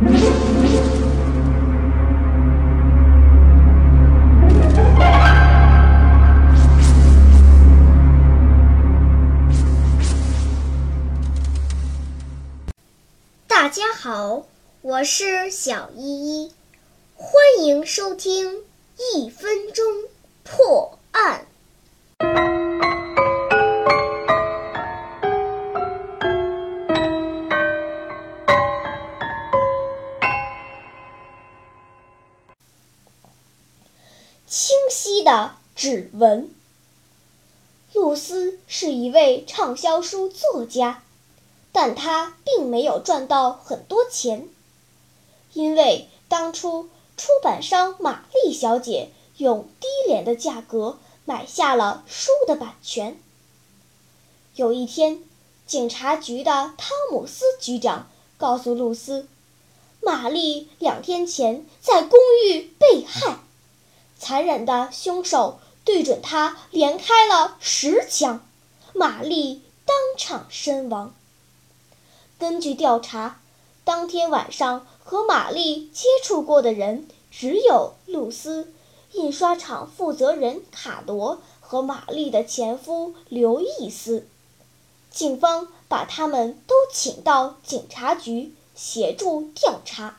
大家好，我是小依依，欢迎收听一分钟破。清晰的指纹。露丝是一位畅销书作家。但她并没有赚到很多钱，因为当初出版商玛丽小姐用低廉的价格买下了书的版权。有一天，警察局的汤姆斯局长告诉露丝，玛丽两天前在公寓被害，残忍的凶手对准他连开了十枪，玛丽当场身亡。根据调查，当天晚上和玛丽接触过的人只有露丝、印刷厂负责人卡罗和玛丽的前夫刘易斯。警方把他们都请到警察局协助调查。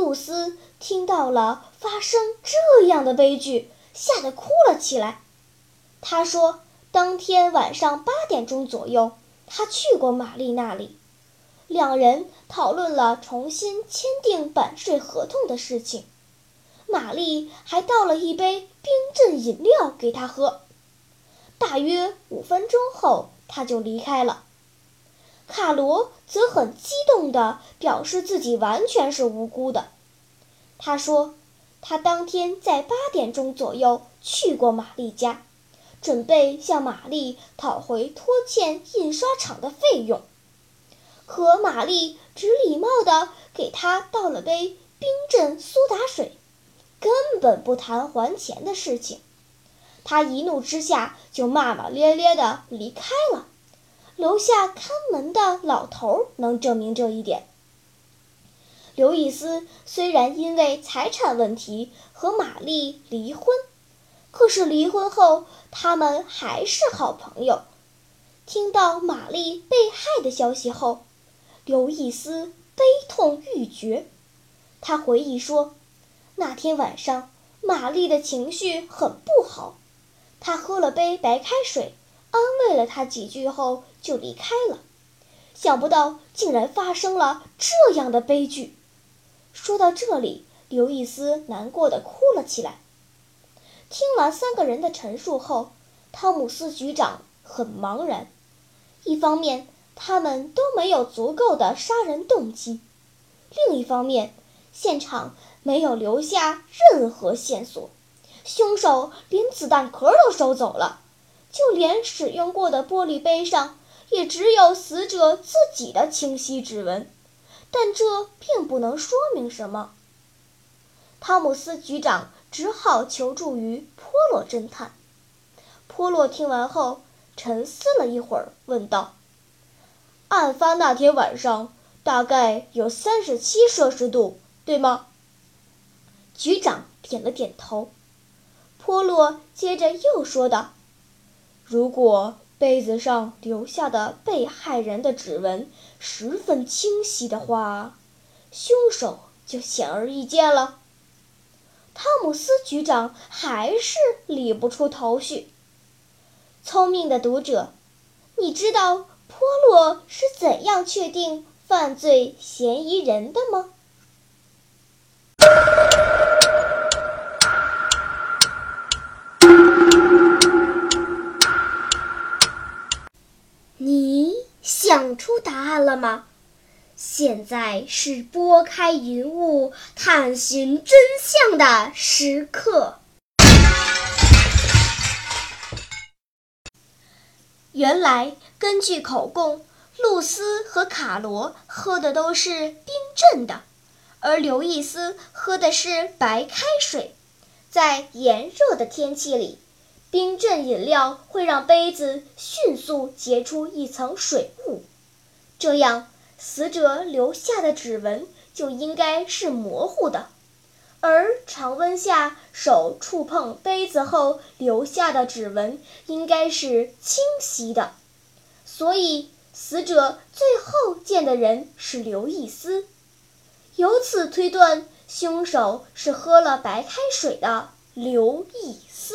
露丝听到了发生这样的悲剧，吓得哭了起来。她说：“当天晚上八点钟左右。”他去过玛丽那里，两人讨论了重新签订版税合同的事情。玛丽还倒了一杯冰镇饮料给他喝。大约五分钟后，他就离开了。卡罗则很激动地表示自己完全是无辜的。他说，他当天在八点钟左右去过玛丽家。准备向玛丽讨回拖欠印刷厂的费用，可玛丽只礼貌地给他倒了杯冰镇苏打水，根本不谈还钱的事情。他一怒之下就骂骂咧咧地离开了。楼下看门的老头能证明这一点。刘易斯虽然因为财产问题和玛丽离婚。可是离婚后，他们还是好朋友。听到玛丽被害的消息后，刘易斯悲痛欲绝。他回忆说，那天晚上玛丽的情绪很不好，他喝了杯白开水，安慰了她几句后就离开了。想不到竟然发生了这样的悲剧。说到这里，刘易斯难过的哭了起来。听完三个人的陈述后，汤姆斯局长很茫然。一方面，他们都没有足够的杀人动机；另一方面，现场没有留下任何线索，凶手连子弹壳都收走了，就连使用过的玻璃杯上也只有死者自己的清晰指纹。但这并不能说明什么。汤姆斯局长。只好求助于波洛侦探。波洛听完后沉思了一会儿，问道：“案发那天晚上大概有三十七摄氏度，对吗？”局长点了点头。波洛接着又说道：“如果杯子上留下的被害人的指纹十分清晰的话，凶手就显而易见了。”汤姆斯局长还是理不出头绪。聪明的读者，你知道波洛是怎样确定犯罪嫌疑人的吗？出答案了吗？现在是拨开云雾探寻真相的时刻。原来，根据口供，露丝和卡罗喝的都是冰镇的，而刘易斯喝的是白开水。在炎热的天气里，冰镇饮料会让杯子迅速结出一层水雾，这样。死者留下的指纹就应该是模糊的，而常温下手触碰杯子后留下的指纹应该是清晰的。所以，死者最后见的人是刘易斯。由此推断，凶手是喝了白开水的刘易斯。